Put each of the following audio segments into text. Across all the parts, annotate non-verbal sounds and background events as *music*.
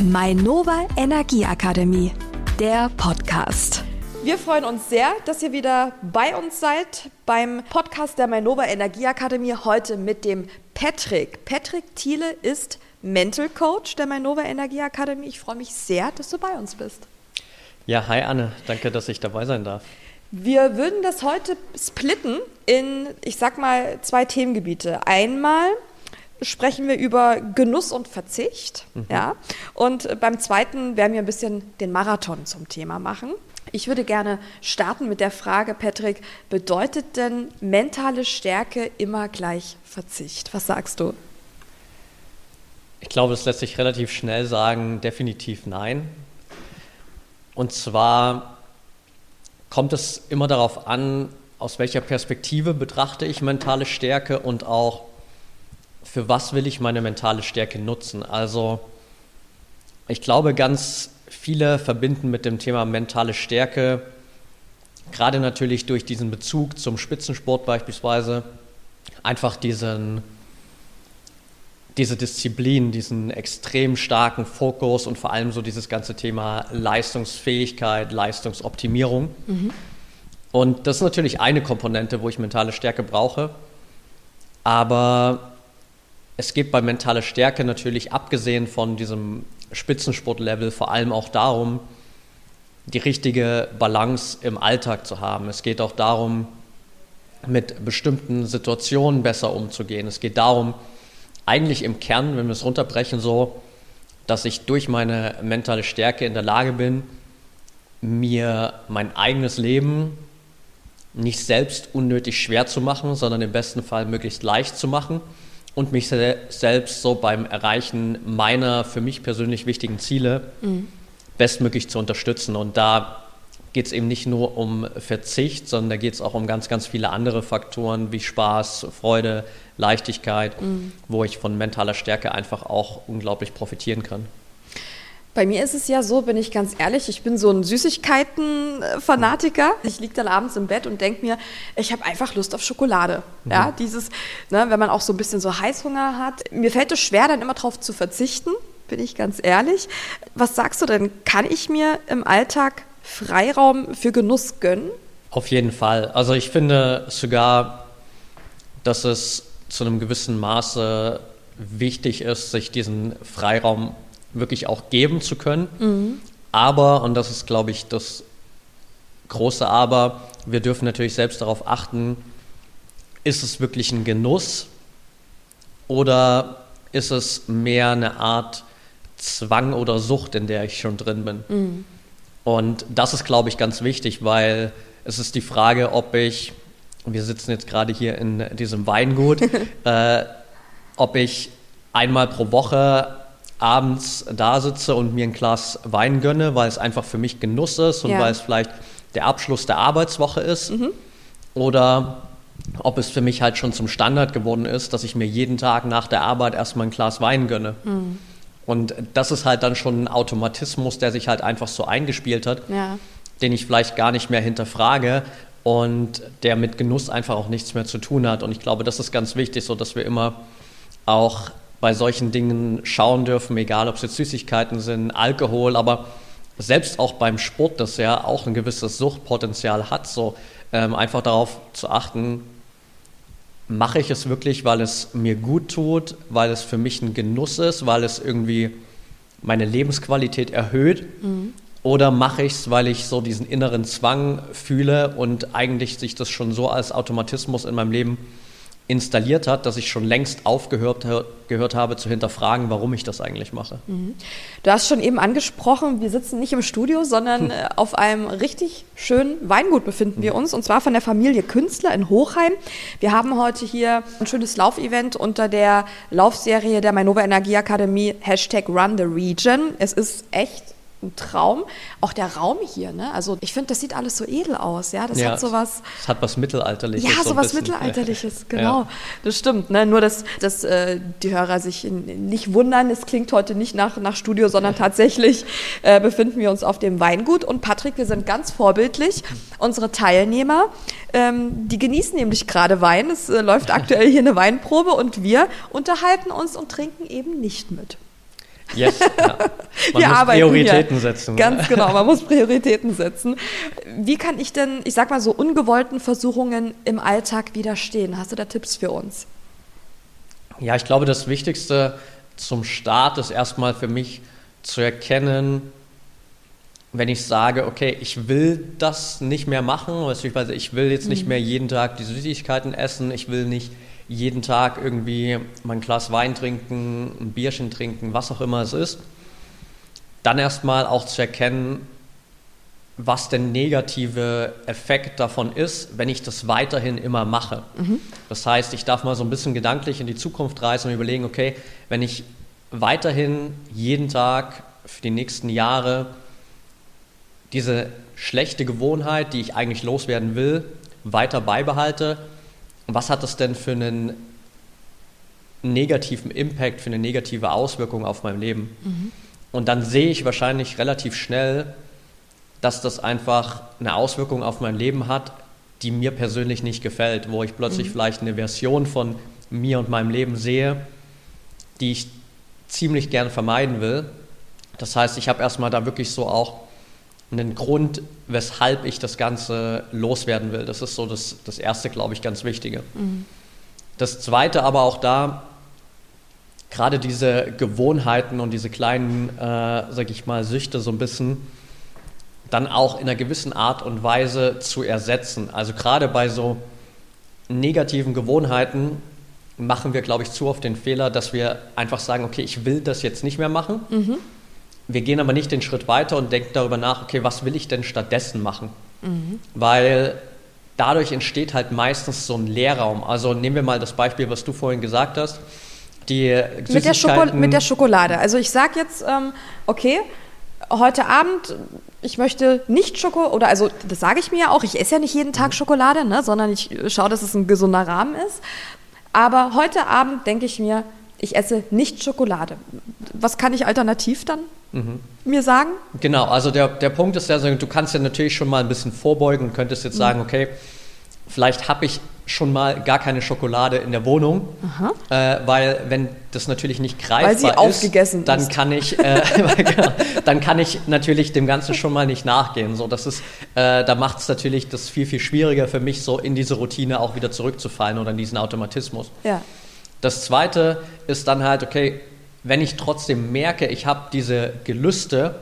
Mainova Energieakademie, der Podcast. Wir freuen uns sehr, dass ihr wieder bei uns seid beim Podcast der Mainova Energieakademie. Heute mit dem Patrick. Patrick Thiele ist Mental Coach der Mainova Energieakademie. Ich freue mich sehr, dass du bei uns bist. Ja, hi Anne, danke, dass ich dabei sein darf. Wir würden das heute splitten in, ich sag mal, zwei Themengebiete. Einmal sprechen wir über Genuss und Verzicht. Mhm. Ja? Und beim zweiten werden wir ein bisschen den Marathon zum Thema machen. Ich würde gerne starten mit der Frage, Patrick, bedeutet denn mentale Stärke immer gleich Verzicht? Was sagst du? Ich glaube, das lässt sich relativ schnell sagen, definitiv nein. Und zwar kommt es immer darauf an, aus welcher Perspektive betrachte ich mentale Stärke und auch für was will ich meine mentale Stärke nutzen. Also ich glaube, ganz viele verbinden mit dem Thema mentale Stärke, gerade natürlich durch diesen Bezug zum Spitzensport beispielsweise, einfach diesen, diese Disziplin, diesen extrem starken Fokus und vor allem so dieses ganze Thema Leistungsfähigkeit, Leistungsoptimierung. Mhm. Und das ist natürlich eine Komponente, wo ich mentale Stärke brauche. Aber es geht bei mentaler Stärke natürlich, abgesehen von diesem Spitzensportlevel, vor allem auch darum, die richtige Balance im Alltag zu haben. Es geht auch darum, mit bestimmten Situationen besser umzugehen. Es geht darum, eigentlich im Kern, wenn wir es runterbrechen, so, dass ich durch meine mentale Stärke in der Lage bin, mir mein eigenes Leben nicht selbst unnötig schwer zu machen, sondern im besten Fall möglichst leicht zu machen und mich selbst so beim Erreichen meiner für mich persönlich wichtigen Ziele mhm. bestmöglich zu unterstützen. Und da geht es eben nicht nur um Verzicht, sondern da geht es auch um ganz, ganz viele andere Faktoren wie Spaß, Freude, Leichtigkeit, mhm. wo ich von mentaler Stärke einfach auch unglaublich profitieren kann. Bei mir ist es ja so, bin ich ganz ehrlich, ich bin so ein Süßigkeiten-Fanatiker. Ich liege dann abends im Bett und denke mir, ich habe einfach Lust auf Schokolade. Mhm. Ja, dieses, ne, wenn man auch so ein bisschen so Heißhunger hat. Mir fällt es schwer, dann immer darauf zu verzichten, bin ich ganz ehrlich. Was sagst du denn? Kann ich mir im Alltag Freiraum für Genuss gönnen? Auf jeden Fall. Also ich finde sogar, dass es zu einem gewissen Maße wichtig ist, sich diesen Freiraum wirklich auch geben zu können. Mhm. Aber, und das ist, glaube ich, das große Aber, wir dürfen natürlich selbst darauf achten, ist es wirklich ein Genuss oder ist es mehr eine Art Zwang oder Sucht, in der ich schon drin bin? Mhm. Und das ist, glaube ich, ganz wichtig, weil es ist die Frage, ob ich, wir sitzen jetzt gerade hier in diesem Weingut, *laughs* äh, ob ich einmal pro Woche abends da sitze und mir ein Glas Wein gönne, weil es einfach für mich Genuss ist und ja. weil es vielleicht der Abschluss der Arbeitswoche ist. Mhm. Oder ob es für mich halt schon zum Standard geworden ist, dass ich mir jeden Tag nach der Arbeit erstmal ein Glas Wein gönne. Mhm. Und das ist halt dann schon ein Automatismus, der sich halt einfach so eingespielt hat, ja. den ich vielleicht gar nicht mehr hinterfrage und der mit Genuss einfach auch nichts mehr zu tun hat. Und ich glaube, das ist ganz wichtig, so dass wir immer auch bei solchen Dingen schauen dürfen, egal ob es jetzt Süßigkeiten sind, Alkohol, aber selbst auch beim Sport, das ja auch ein gewisses Suchtpotenzial hat, so ähm, einfach darauf zu achten, mache ich es wirklich, weil es mir gut tut, weil es für mich ein Genuss ist, weil es irgendwie meine Lebensqualität erhöht? Mhm. Oder mache ich es, weil ich so diesen inneren Zwang fühle und eigentlich sich das schon so als Automatismus in meinem Leben installiert hat, dass ich schon längst aufgehört gehört habe zu hinterfragen, warum ich das eigentlich mache. Mhm. Du hast schon eben angesprochen, wir sitzen nicht im Studio, sondern hm. *laughs* Auf einem richtig schönen Weingut befinden wir hm. uns und zwar von der Familie Künstler in Hochheim. Wir haben heute hier ein schönes Laufevent unter der Laufserie der Mainova Energieakademie Hashtag Run the Region. Es ist echt ein Traum. Auch der Raum hier, ne? Also ich finde, das sieht alles so edel aus, ja. Das ja, hat sowas. Es hat was Mittelalterliches. Ja, so was Mittelalterliches, *laughs* genau. Ja. Das stimmt. Ne? Nur, dass, dass äh, die Hörer sich nicht wundern, es klingt heute nicht nach, nach Studio, sondern tatsächlich äh, befinden wir uns auf dem Weingut. Und Patrick, wir sind ganz vorbildlich. Unsere Teilnehmer, ähm, die genießen nämlich gerade Wein. Es äh, läuft *laughs* aktuell hier eine Weinprobe und wir unterhalten uns und trinken eben nicht mit. Yes, ja. *laughs* Man Wir muss arbeiten Prioritäten hier. setzen. Ganz genau, man muss Prioritäten setzen. Wie kann ich denn, ich sag mal so, ungewollten Versuchungen im Alltag widerstehen? Hast du da Tipps für uns? Ja, ich glaube, das Wichtigste zum Start ist erstmal für mich zu erkennen, wenn ich sage, okay, ich will das nicht mehr machen, beziehungsweise ich will jetzt nicht mehr jeden Tag die Süßigkeiten essen, ich will nicht jeden Tag irgendwie mein Glas Wein trinken, ein Bierchen trinken, was auch immer es ist, dann erstmal auch zu erkennen, was der negative Effekt davon ist, wenn ich das weiterhin immer mache. Das heißt, ich darf mal so ein bisschen gedanklich in die Zukunft reisen und überlegen, okay, wenn ich weiterhin jeden Tag für die nächsten Jahre diese schlechte Gewohnheit, die ich eigentlich loswerden will, weiter beibehalte, was hat das denn für einen negativen Impact, für eine negative Auswirkung auf mein Leben? Und dann sehe ich wahrscheinlich relativ schnell, dass das einfach eine Auswirkung auf mein Leben hat, die mir persönlich nicht gefällt, wo ich plötzlich vielleicht eine Version von mir und meinem Leben sehe, die ich ziemlich gerne vermeiden will. Das heißt, ich habe erstmal da wirklich so auch einen Grund, weshalb ich das Ganze loswerden will. Das ist so das, das erste, glaube ich, ganz Wichtige. Das zweite aber auch da, gerade diese Gewohnheiten und diese kleinen, äh, sag ich mal, Süchte so ein bisschen dann auch in einer gewissen Art und Weise zu ersetzen. Also gerade bei so negativen Gewohnheiten machen wir, glaube ich, zu oft den Fehler, dass wir einfach sagen, okay, ich will das jetzt nicht mehr machen. Wir gehen aber nicht den Schritt weiter und denken darüber nach, okay, was will ich denn stattdessen machen? Weil dadurch entsteht halt meistens so ein Leerraum. Also nehmen wir mal das Beispiel, was du vorhin gesagt hast. Die Mit der, Schoko mit der Schokolade. Also ich sage jetzt, ähm, okay, heute Abend, ich möchte nicht Schoko, oder also das sage ich mir ja auch, ich esse ja nicht jeden Mhm. Tag Schokolade, ne, sondern ich schaue, dass es ein gesunder Rahmen ist. Aber heute Abend denke ich mir, ich esse nicht Schokolade. Was kann ich alternativ dann Mhm. mir sagen? Genau, also der, der Punkt ist ja, so, du kannst ja natürlich schon mal ein bisschen vorbeugen und könntest Mhm. jetzt sagen, okay, vielleicht habe ich schon mal gar keine Schokolade in der Wohnung, äh, weil wenn das natürlich nicht greifbar ist, dann ist. kann ich, äh, *laughs* genau, dann kann ich natürlich dem Ganzen schon mal nicht nachgehen. So, das ist, äh, da macht es natürlich das viel viel schwieriger für mich, so in diese Routine auch wieder zurückzufallen oder in diesen Automatismus. Ja. Das zweite ist dann halt, okay, wenn ich trotzdem merke, ich habe diese Gelüste,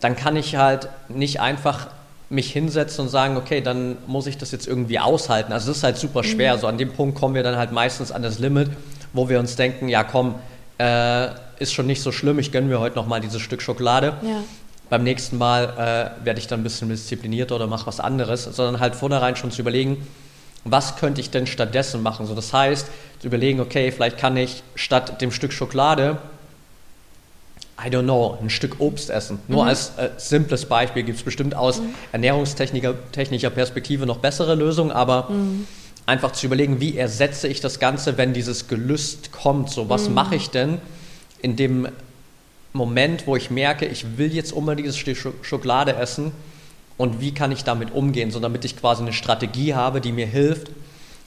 dann kann ich halt nicht einfach mich hinsetzen und sagen, okay, dann muss ich das jetzt irgendwie aushalten. Also das ist halt super schwer. So an dem Punkt kommen wir dann halt meistens an das Limit, wo wir uns denken, ja komm, äh, ist schon nicht so schlimm, ich gönne mir heute noch mal dieses Stück Schokolade. Ja. Beim nächsten Mal äh, werde ich dann ein bisschen disziplinierter oder mache was anderes, sondern halt vornherein schon zu überlegen, was könnte ich denn stattdessen machen? So, das heißt, zu überlegen, okay, vielleicht kann ich statt dem Stück Schokolade, I don't know, ein Stück Obst essen. Nur als äh, simples Beispiel gibt es bestimmt aus ernährungstechnischer technischer Perspektive noch bessere Lösungen, aber einfach zu überlegen, wie ersetze ich das Ganze, wenn dieses Gelüst kommt. So, was mache ich denn in dem Moment, wo ich merke, ich will jetzt unbedingt dieses Stück Scho- Schokolade essen und wie kann ich damit umgehen, so damit ich quasi eine Strategie habe, die mir hilft,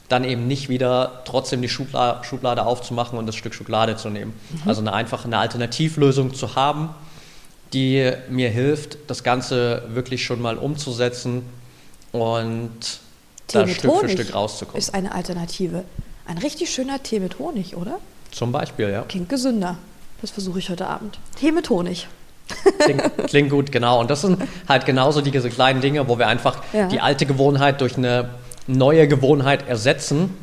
dann eben nicht wieder trotzdem die Schubla Schublade aufzumachen und das Stück Schokolade zu nehmen. Also eine einfache eine Alternativlösung zu haben, die mir hilft, das Ganze wirklich schon mal umzusetzen und da Stück für Stück rauszukommen. ist eine Alternative. Ein richtig schöner Tee mit Honig, oder? Zum Beispiel, ja. Klingt gesünder. Das versuche ich heute Abend. Tee mit Honig. Klingt, klingt gut, genau. Und das sind halt genauso diese kleinen Dinge, wo wir einfach Ja. die alte Gewohnheit durch eine neue Gewohnheit ersetzen.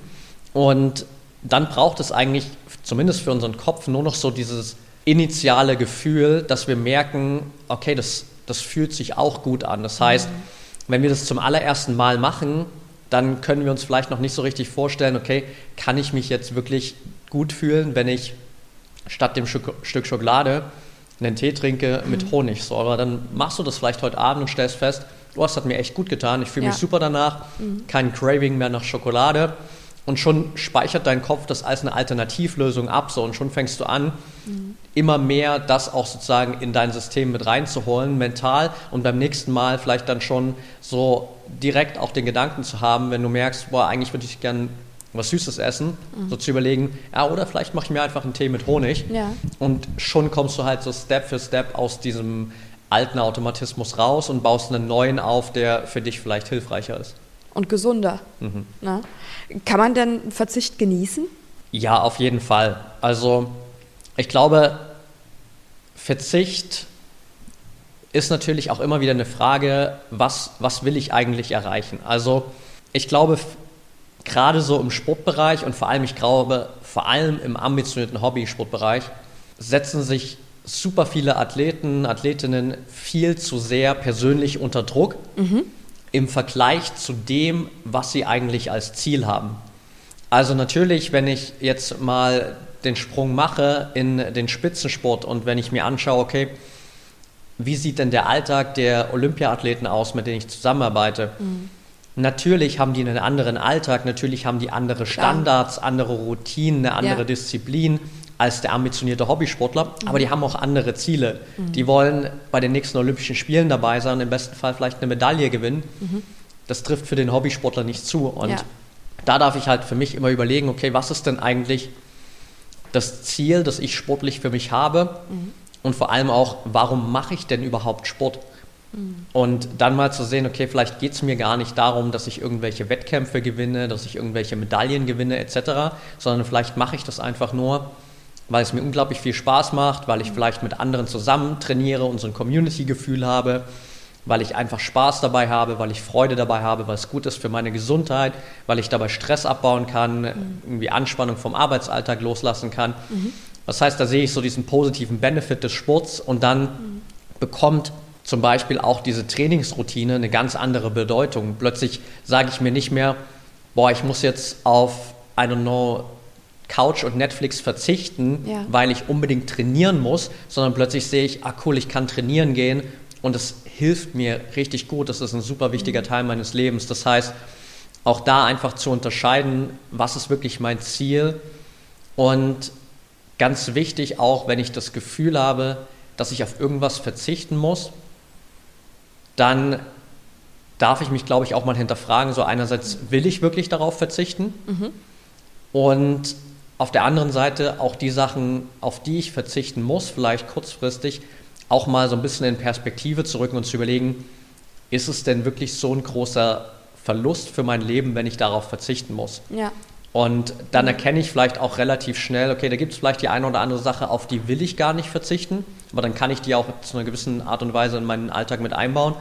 Und dann braucht es eigentlich, zumindest für unseren Kopf, nur noch so dieses initiale Gefühl, dass wir merken, okay, das, das fühlt sich auch gut an. Das heißt, wenn wir das zum allerersten Mal machen, dann können wir uns vielleicht noch nicht so richtig vorstellen, okay, kann ich mich jetzt wirklich gut fühlen, wenn ich statt dem Stück Schokolade einen Tee trinke mit Honig. So, aber dann machst du das vielleicht heute Abend und stellst fest, oh, das hat mir echt gut getan, ich fühle mich Ja. super danach, kein Craving mehr nach Schokolade. Und schon speichert dein Kopf das als eine Alternativlösung ab. So, und schon fängst du an, immer mehr das auch sozusagen in dein System mit reinzuholen, mental. Und beim nächsten Mal vielleicht dann schon so direkt auch den Gedanken zu haben, wenn du merkst, boah, eigentlich würde ich gern was Süßes essen, so zu überlegen, ja, oder vielleicht mache ich mir einfach einen Tee mit Honig. Ja. Und schon kommst du halt so Step für Step aus diesem alten Automatismus raus und baust einen neuen auf, der für dich vielleicht hilfreicher ist. Und gesunder. Na? Kann man denn Verzicht genießen? Ja, auf jeden Fall. Also ich glaube, Verzicht ist natürlich auch immer wieder eine Frage, was, was will ich eigentlich erreichen? Also ich glaube, gerade so im Sportbereich und vor allem, ich glaube, vor allem im ambitionierten Hobby-Sportbereich setzen sich super viele Athleten, Athletinnen viel zu sehr persönlich unter Druck im Vergleich zu dem, was sie eigentlich als Ziel haben. Also natürlich, wenn ich jetzt mal den Sprung mache in den Spitzensport und wenn ich mir anschaue, okay, wie sieht denn der Alltag der Olympiathleten aus, mit denen ich zusammenarbeite? Natürlich haben die einen anderen Alltag, natürlich haben die andere Standards, andere Routinen, eine andere Ja. Disziplin als der ambitionierte Hobbysportler, aber die haben auch andere Ziele. Die wollen bei den nächsten Olympischen Spielen dabei sein, im besten Fall vielleicht eine Medaille gewinnen. Das trifft für den Hobbysportler nicht zu. Und Ja. da darf ich halt für mich immer überlegen, okay, was ist denn eigentlich das Ziel, das ich sportlich für mich habe? Und vor allem auch, warum mache ich denn überhaupt Sport? Und dann mal zu sehen, okay, vielleicht geht es mir gar nicht darum, dass ich irgendwelche Wettkämpfe gewinne, dass ich irgendwelche Medaillen gewinne etc., sondern vielleicht mache ich das einfach nur, weil es mir unglaublich viel Spaß macht, weil ich vielleicht mit anderen zusammen trainiere und so ein Community-Gefühl habe, weil ich einfach Spaß dabei habe, weil ich Freude dabei habe, weil es gut ist für meine Gesundheit, weil ich dabei Stress abbauen kann, irgendwie Anspannung vom Arbeitsalltag loslassen kann. Das heißt, da sehe ich so diesen positiven Benefit des Sports und dann bekommt zum Beispiel auch diese Trainingsroutine eine ganz andere Bedeutung. Plötzlich sage ich mir nicht mehr, boah, ich muss jetzt auf, I don't know, Couch und Netflix verzichten, Ja. weil ich unbedingt trainieren muss, sondern plötzlich sehe ich, ah cool, ich kann trainieren gehen und es hilft mir richtig gut. Das ist ein super wichtiger Teil meines Lebens. Das heißt, auch da einfach zu unterscheiden, was ist wirklich mein Ziel und ganz wichtig auch, wenn ich das Gefühl habe, dass ich auf irgendwas verzichten muss, dann darf ich mich, glaube ich, auch mal hinterfragen. So einerseits will ich wirklich darauf verzichten und auf der anderen Seite auch die Sachen, auf die ich verzichten muss, vielleicht kurzfristig, auch mal so ein bisschen in Perspektive zu rücken und zu überlegen, ist es denn wirklich so ein großer Verlust für mein Leben, wenn ich darauf verzichten muss? Ja. Und dann erkenne ich vielleicht auch relativ schnell, okay, da gibt es vielleicht die eine oder andere Sache, auf die will ich gar nicht verzichten, aber dann kann ich die auch zu einer gewissen Art und Weise in meinen Alltag mit einbauen.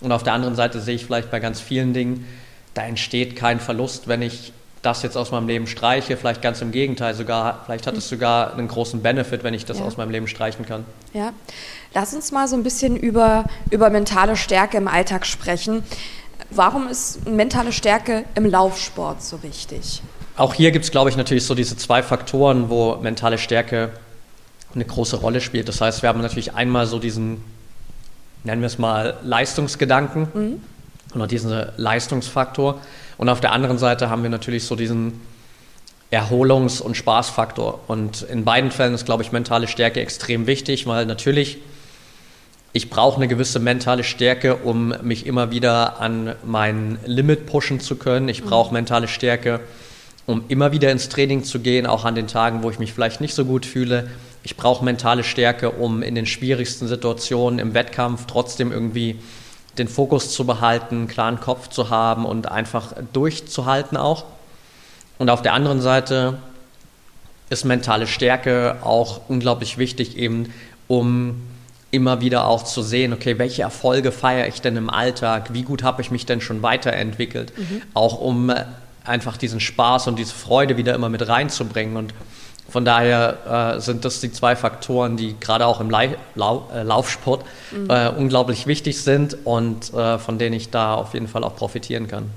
Und auf der anderen Seite sehe ich vielleicht bei ganz vielen Dingen, da entsteht kein Verlust, wenn ich das jetzt aus meinem Leben streiche, vielleicht ganz im Gegenteil sogar, vielleicht hat es sogar einen großen Benefit, wenn ich das Ja. aus meinem Leben streichen kann. Ja. Lass uns mal so ein bisschen über, über mentale Stärke im Alltag sprechen. Warum ist mentale Stärke im Laufsport so wichtig? Auch hier gibt es, glaube ich, natürlich so diese zwei Faktoren, wo mentale Stärke eine große Rolle spielt. Das heißt, wir haben natürlich einmal so diesen, nennen wir es mal, Leistungsgedanken oder diesen Leistungsfaktor. Und auf der anderen Seite haben wir natürlich so diesen Erholungs- und Spaßfaktor. Und in beiden Fällen ist, glaube ich, mentale Stärke extrem wichtig, weil natürlich ich brauche eine gewisse mentale Stärke, um mich immer wieder an mein Limit pushen zu können. Ich brauche mentale Stärke, um immer wieder ins Training zu gehen, auch an den Tagen, wo ich mich vielleicht nicht so gut fühle. Ich brauche mentale Stärke, um in den schwierigsten Situationen im Wettkampf trotzdem irgendwie den Fokus zu behalten, einen klaren Kopf zu haben und einfach durchzuhalten auch. Und auf der anderen Seite ist mentale Stärke auch unglaublich wichtig, eben um immer wieder auch zu sehen, okay, welche Erfolge feiere ich denn im Alltag, wie gut habe ich mich denn schon weiterentwickelt, auch um einfach diesen Spaß und diese Freude wieder immer mit reinzubringen. Und von daher äh, sind das die zwei Faktoren, die gerade auch im Lai Lau äh, Laufsport äh, unglaublich wichtig sind und äh, von denen ich da auf jeden Fall auch profitieren kann.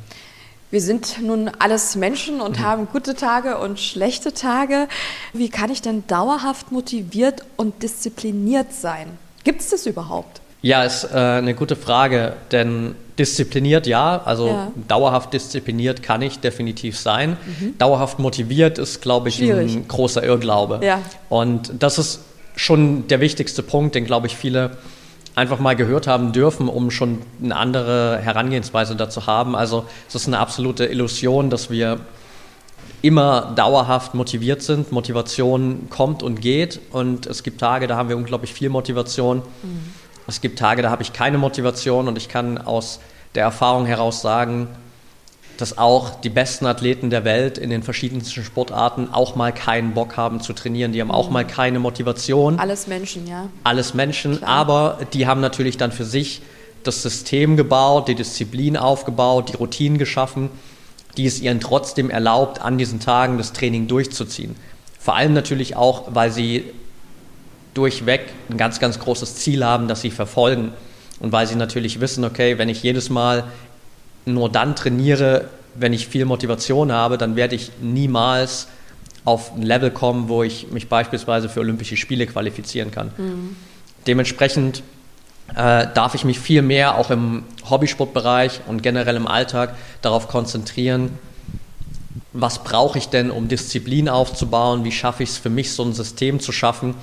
Wir sind nun alles Menschen und haben gute Tage und schlechte Tage. Wie kann ich denn dauerhaft motiviert und diszipliniert sein? Gibt es das überhaupt? Ja, ist äh, eine gute Frage, denn diszipliniert ja, also Ja. dauerhaft diszipliniert kann ich definitiv sein. Dauerhaft motiviert ist, glaube ich, Schwierig. ein großer Irrglaube. Ja. Und das ist schon der wichtigste Punkt, den, glaube ich, viele einfach mal gehört haben dürfen, um schon eine andere Herangehensweise dazu haben. Also es ist eine absolute Illusion, dass wir immer dauerhaft motiviert sind. Motivation kommt und geht und es gibt Tage, da haben wir unglaublich viel Motivation. Mhm. Es gibt Tage, da habe ich keine Motivation und ich kann aus der Erfahrung heraus sagen, dass auch die besten Athleten der Welt in den verschiedensten Sportarten auch mal keinen Bock haben zu trainieren. Die haben auch mal keine Motivation. Alles Menschen, ja. Alles Menschen, Klar. aber die haben natürlich dann für sich das System gebaut, die Disziplin aufgebaut, die Routinen geschaffen, die es ihnen trotzdem erlaubt, an diesen Tagen das Training durchzuziehen. Vor allem natürlich auch, weil sie durchweg ein ganz, ganz großes Ziel haben, das sie verfolgen. Und weil sie natürlich wissen, okay, wenn ich jedes Mal nur dann trainiere, wenn ich viel Motivation habe, dann werde ich niemals auf ein Level kommen, wo ich mich beispielsweise für Olympische Spiele qualifizieren kann. Mhm. Dementsprechend äh, darf ich mich viel mehr auch im Hobbysportbereich und generell im Alltag darauf konzentrieren, was brauche ich denn, um Disziplin aufzubauen, wie schaffe ich es für mich, so ein System zu schaffen,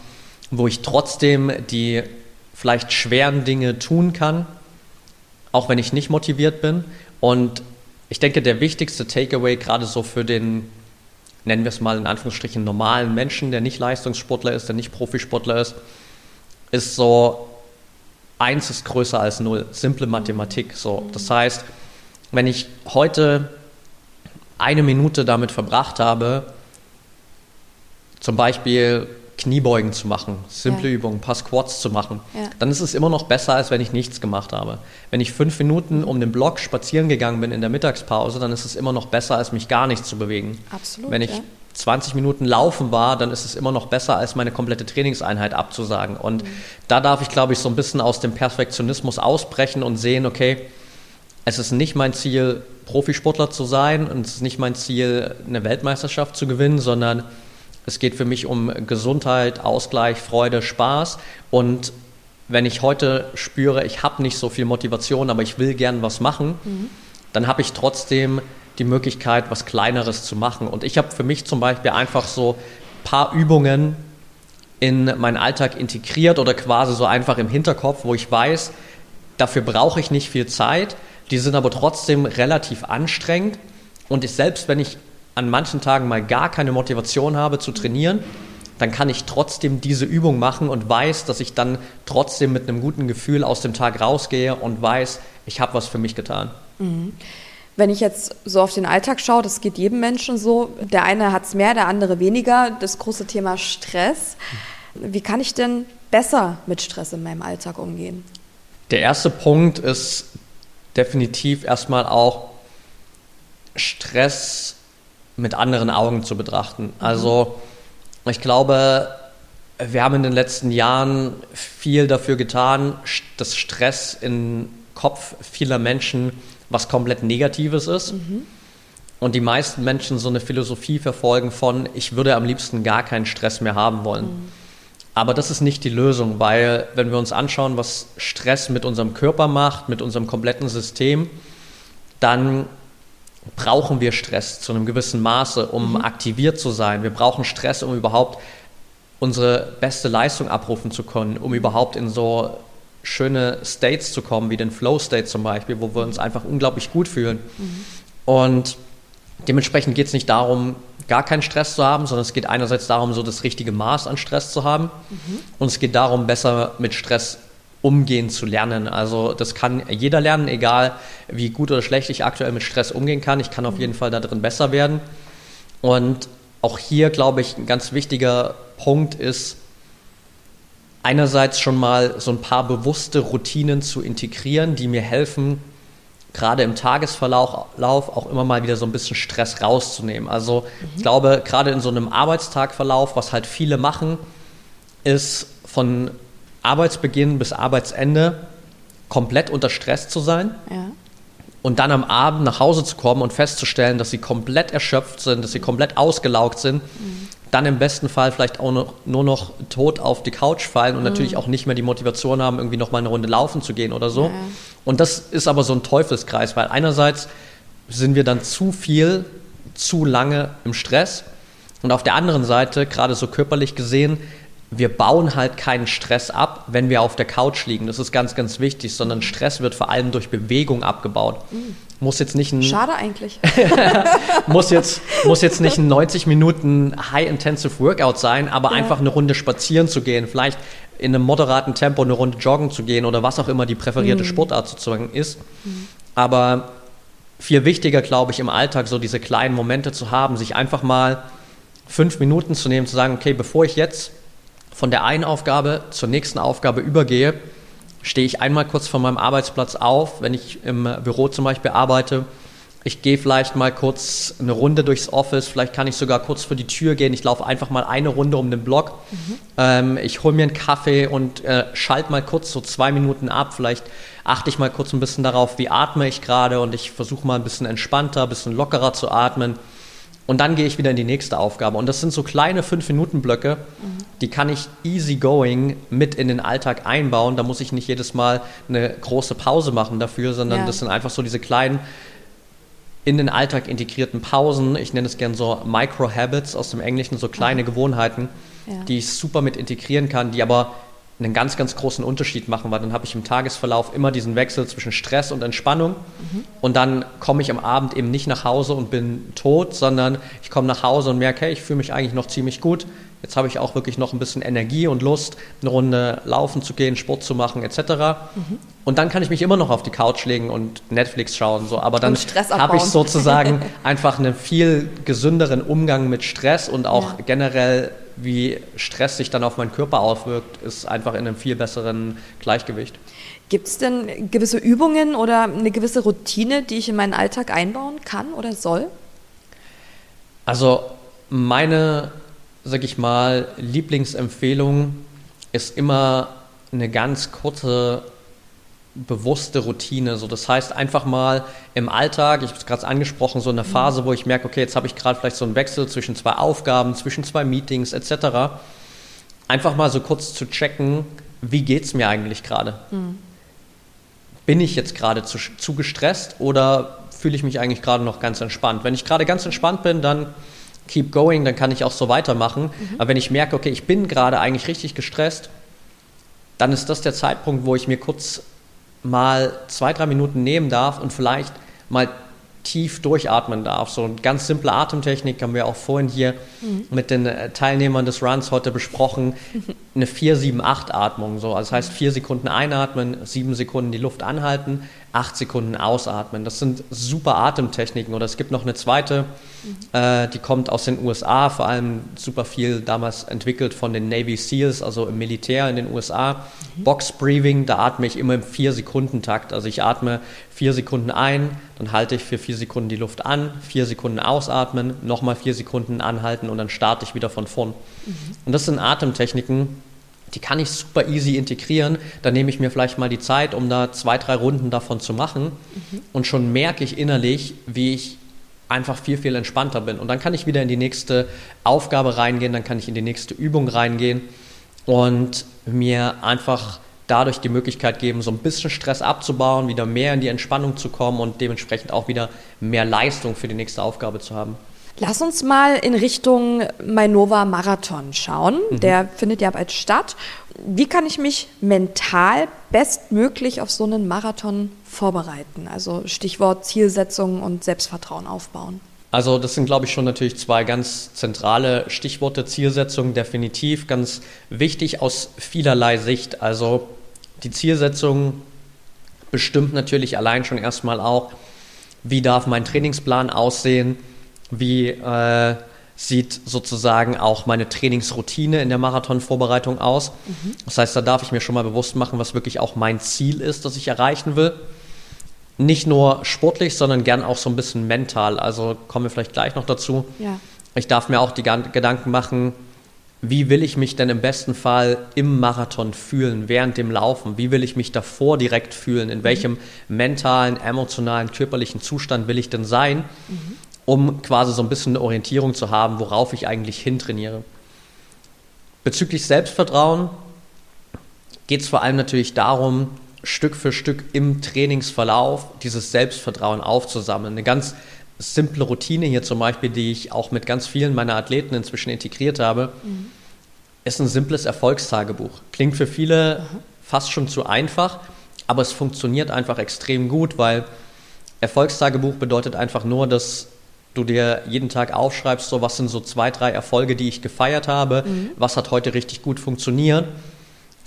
wo ich trotzdem die vielleicht schweren Dinge tun kann, auch wenn ich nicht motiviert bin. Und ich denke, der wichtigste Takeaway, gerade so für den, nennen wir es mal in Anführungsstrichen, normalen Menschen, der nicht Leistungssportler ist, der nicht Profisportler ist, ist so, eins ist größer als null, simple Mathematik. So. Das heißt, wenn ich heute eine Minute damit verbracht habe, zum Beispiel Kniebeugen zu machen, simple ja. Übungen, ein paar Squats zu machen, ja. dann ist es immer noch besser, als wenn ich nichts gemacht habe. Wenn ich fünf Minuten um den Block spazieren gegangen bin in der Mittagspause, dann ist es immer noch besser, als mich gar nicht zu bewegen. Absolut. Wenn ich ja. 20 Minuten laufen war, dann ist es immer noch besser, als meine komplette Trainingseinheit abzusagen. Und mhm. da darf ich, glaube ich, so ein bisschen aus dem Perfektionismus ausbrechen und sehen, okay, es ist nicht mein Ziel, Profisportler zu sein und es ist nicht mein Ziel, eine Weltmeisterschaft zu gewinnen, sondern es geht für mich um Gesundheit, Ausgleich, Freude, Spaß. Und wenn ich heute spüre, ich habe nicht so viel Motivation, aber ich will gern was machen, mhm. dann habe ich trotzdem die Möglichkeit, was Kleineres zu machen. Und ich habe für mich zum Beispiel einfach so ein paar Übungen in meinen Alltag integriert oder quasi so einfach im Hinterkopf, wo ich weiß, dafür brauche ich nicht viel Zeit. Die sind aber trotzdem relativ anstrengend. Und ich, selbst wenn ich an manchen Tagen mal gar keine Motivation habe zu trainieren, dann kann ich trotzdem diese Übung machen und weiß, dass ich dann trotzdem mit einem guten Gefühl aus dem Tag rausgehe und weiß, ich habe was für mich getan. Mhm. Wenn ich jetzt so auf den Alltag schaue, das geht jedem Menschen so. Der eine hat es mehr, der andere weniger. Das große Thema Stress. Wie kann ich denn besser mit Stress in meinem Alltag umgehen? Der erste Punkt ist definitiv erstmal auch Stress mit anderen Augen zu betrachten. Also ich glaube, wir haben in den letzten Jahren viel dafür getan, dass Stress im Kopf vieler Menschen was komplett Negatives ist. Mhm. Und die meisten Menschen so eine Philosophie verfolgen von, ich würde am liebsten gar keinen Stress mehr haben wollen. Mhm. Aber das ist nicht die Lösung, weil wenn wir uns anschauen, was Stress mit unserem Körper macht, mit unserem kompletten System, dann brauchen wir Stress zu einem gewissen Maße, um mhm. aktiviert zu sein. Wir brauchen Stress, um überhaupt unsere beste Leistung abrufen zu können, um überhaupt in so schöne States zu kommen, wie den Flow State zum Beispiel, wo wir uns einfach unglaublich gut fühlen. Mhm. Und dementsprechend geht es nicht darum, gar keinen Stress zu haben, sondern es geht einerseits darum, so das richtige Maß an Stress zu haben. Mhm. Und es geht darum, besser mit Stress umgehen zu lernen. Also das kann jeder lernen, egal wie gut oder schlecht ich aktuell mit Stress umgehen kann. Ich kann auf jeden Fall da drin besser werden. Und auch hier, glaube ich, ein ganz wichtiger Punkt ist, einerseits schon mal so ein paar bewusste Routinen zu integrieren, die mir helfen, gerade im Tagesverlauf auch immer mal wieder so ein bisschen Stress rauszunehmen. Also mhm. ich glaube, gerade in so einem Arbeitstagverlauf, was halt viele machen, ist von Arbeitsbeginn bis Arbeitsende komplett unter Stress zu sein. Ja. Und dann am Abend nach Hause zu kommen und festzustellen, dass sie komplett erschöpft sind, dass sie komplett ausgelaugt sind, mhm. dann im besten Fall vielleicht auch noch, nur noch tot auf die Couch fallen und mhm. natürlich auch nicht mehr die Motivation haben, irgendwie noch mal eine Runde laufen zu gehen oder so. Ja. Und das ist aber so ein Teufelskreis, weil einerseits sind wir dann zu viel, zu lange im Stress und auf der anderen Seite, gerade so körperlich gesehen, wir bauen halt keinen Stress ab, wenn wir auf der Couch liegen. Das ist ganz, ganz wichtig, sondern Stress wird vor allem durch Bewegung abgebaut. Muss jetzt nicht ein, Schade eigentlich. *laughs* muss jetzt, muss jetzt nicht *laughs* ein 90 Minuten High-Intensive Workout sein, aber Ja. einfach eine Runde spazieren zu gehen, vielleicht in einem moderaten Tempo eine Runde joggen zu gehen oder was auch immer die präferierte Sportart sozusagen ist. Aber viel wichtiger, glaube ich, im Alltag so diese kleinen Momente zu haben, sich einfach mal fünf Minuten zu nehmen, zu sagen, okay, bevor ich jetzt von der einen Aufgabe zur nächsten Aufgabe übergehe, stehe ich einmal kurz von meinem Arbeitsplatz auf, wenn ich im Büro zum Beispiel arbeite. Ich gehe vielleicht mal kurz eine Runde durchs Office, vielleicht kann ich sogar kurz vor die Tür gehen. Ich laufe einfach mal eine Runde um den Block. Ähm, ich hole mir einen Kaffee und äh, schalte mal kurz so zwei Minuten ab. Vielleicht achte ich mal kurz ein bisschen darauf, wie atme ich gerade und ich versuche mal ein bisschen entspannter, ein bisschen lockerer zu atmen. Und dann gehe ich wieder in die nächste Aufgabe. Und das sind so kleine 5-Minuten-Blöcke, die kann ich easy going mit in den Alltag einbauen. Da muss ich nicht jedes Mal eine große Pause machen dafür, sondern Ja. das sind einfach so diese kleinen in den Alltag integrierten Pausen. Ich nenne es gern so Micro-Habits aus dem Englischen, so kleine Gewohnheiten, Ja. die ich super mit integrieren kann, die aber einen ganz, ganz großen Unterschied machen, weil dann habe ich im Tagesverlauf immer diesen Wechsel zwischen Stress und Entspannung und dann komme ich am Abend eben nicht nach Hause und bin tot, sondern ich komme nach Hause und merke, hey, ich fühle mich eigentlich noch ziemlich gut. Jetzt habe ich auch wirklich noch ein bisschen Energie und Lust, eine Runde laufen zu gehen, Sport zu machen etc. Und dann kann ich mich immer noch auf die Couch legen und Netflix schauen. So. Aber dann habe ich *laughs* sozusagen einfach einen viel gesünderen Umgang mit Stress und auch Ja. generell, wie Stress sich dann auf meinen Körper auswirkt, ist einfach in einem viel besseren Gleichgewicht. Gibt es denn gewisse Übungen oder eine gewisse Routine, die ich in meinen Alltag einbauen kann oder soll? Also meine, sag ich mal, Lieblingsempfehlung ist immer eine ganz kurze, bewusste Routine. So, das heißt einfach mal im Alltag, ich habe es gerade angesprochen, so eine Phase, wo ich merke, okay, jetzt habe ich gerade vielleicht so einen Wechsel zwischen zwei Aufgaben, zwischen zwei Meetings etc. Einfach mal so kurz zu checken, wie geht es mir eigentlich gerade? bin ich jetzt gerade zu, zu gestresst oder fühle ich mich eigentlich gerade noch ganz entspannt? Wenn ich gerade ganz entspannt bin, dann keep going, dann kann ich auch so weitermachen. Aber wenn ich merke, okay, ich bin gerade eigentlich richtig gestresst, dann ist das der Zeitpunkt, wo ich mir kurz mal zwei, drei Minuten nehmen darf und vielleicht mal tief durchatmen darf. So eine ganz simple Atemtechnik haben wir auch vorhin hier mit den äh, Teilnehmern des Runs heute besprochen. *laughs* Eine 4-7-8-Atmung. So. Also das heißt, vier Sekunden einatmen, sieben Sekunden die Luft anhalten, acht Sekunden ausatmen. Das sind super Atemtechniken. Oder es gibt noch eine zweite, äh, die kommt aus den USA, vor allem super viel damals entwickelt von den Navy SEALs, also im Militär in den USA. Box Breathing, da atme ich immer im 4-Sekunden-Takt. Also ich atme vier Sekunden ein, dann halte ich für vier Sekunden die Luft an, vier Sekunden ausatmen, nochmal vier Sekunden anhalten und dann starte ich wieder von vorn. Und das sind Atemtechniken, die kann ich super easy integrieren. Da nehme ich mir vielleicht mal die Zeit, um da zwei, drei Runden davon zu machen. Und schon merke ich innerlich, wie ich einfach viel, viel entspannter bin. Und dann kann ich wieder in die nächste Aufgabe reingehen, dann kann ich in die nächste Übung reingehen und mir einfach dadurch die Möglichkeit geben, so ein bisschen Stress abzubauen, wieder mehr in die Entspannung zu kommen und dementsprechend auch wieder mehr Leistung für die nächste Aufgabe zu haben. Lass uns mal in Richtung Mainova Marathon schauen. Der findet ja bald statt. Wie kann ich mich mental bestmöglich auf so einen Marathon vorbereiten? Also Stichwort Zielsetzung und Selbstvertrauen aufbauen. Also das sind, glaube ich, schon natürlich zwei ganz zentrale Stichworte. Zielsetzung definitiv ganz wichtig aus vielerlei Sicht. Also die Zielsetzung bestimmt natürlich allein schon erstmal auch, wie darf mein Trainingsplan aussehen, wie äh, sieht sozusagen auch meine Trainingsroutine in der Marathonvorbereitung aus. Das heißt, da darf ich mir schon mal bewusst machen, was wirklich auch mein Ziel ist, das ich erreichen will nicht nur sportlich, sondern gern auch so ein bisschen mental. Also kommen wir vielleicht gleich noch dazu. Ja. Ich darf mir auch die Gedanken machen, wie will ich mich denn im besten Fall im Marathon fühlen, während dem Laufen? Wie will ich mich davor direkt fühlen? In welchem mentalen, emotionalen, körperlichen Zustand will ich denn sein, um quasi so ein bisschen eine Orientierung zu haben, worauf ich eigentlich hintrainiere? Bezüglich Selbstvertrauen geht es vor allem natürlich darum, Stück für Stück im Trainingsverlauf dieses Selbstvertrauen aufzusammeln. Eine ganz simple Routine hier zum Beispiel, die ich auch mit ganz vielen meiner Athleten inzwischen integriert habe. ist ein simples Erfolgstagebuch. Klingt für viele mhm. fast schon zu einfach, aber es funktioniert einfach extrem gut, weil Erfolgstagebuch bedeutet einfach nur, dass du dir jeden Tag aufschreibst, so was sind so zwei, drei Erfolge, die ich gefeiert habe, mhm. was hat heute richtig gut funktioniert.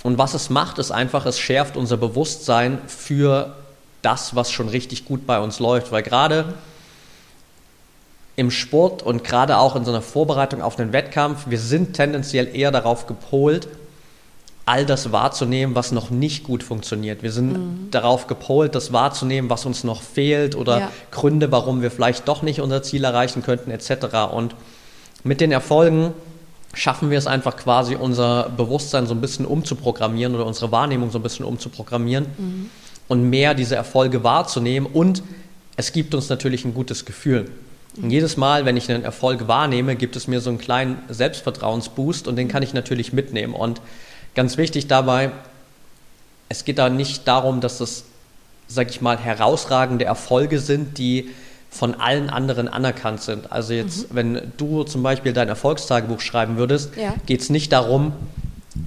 Und was es macht, ist einfach, es schärft unser Bewusstsein für das, was schon richtig gut bei uns läuft. Weil gerade im Sport und gerade auch in so einer Vorbereitung auf einen Wettkampf, wir sind tendenziell eher darauf gepolt, all das wahrzunehmen, was noch nicht gut funktioniert. Wir sind mhm. darauf gepolt, das wahrzunehmen, was uns noch fehlt oder ja. Gründe, warum wir vielleicht doch nicht unser Ziel erreichen könnten, etc. Und mit den Erfolgen schaffen wir es einfach quasi, unser Bewusstsein so ein bisschen umzuprogrammieren oder unsere Wahrnehmung so ein bisschen umzuprogrammieren mhm. und mehr diese Erfolge wahrzunehmen. Und es gibt uns natürlich ein gutes Gefühl. Und jedes Mal, wenn ich einen Erfolg wahrnehme, gibt es mir so einen kleinen Selbstvertrauensboost und den kann ich natürlich mitnehmen. Und Ganz wichtig dabei, es geht da nicht darum, dass das, sag ich mal, herausragende Erfolge sind, die von allen anderen anerkannt sind. Also jetzt, mhm. wenn du zum Beispiel dein Erfolgstagebuch schreiben würdest, ja. geht es nicht darum,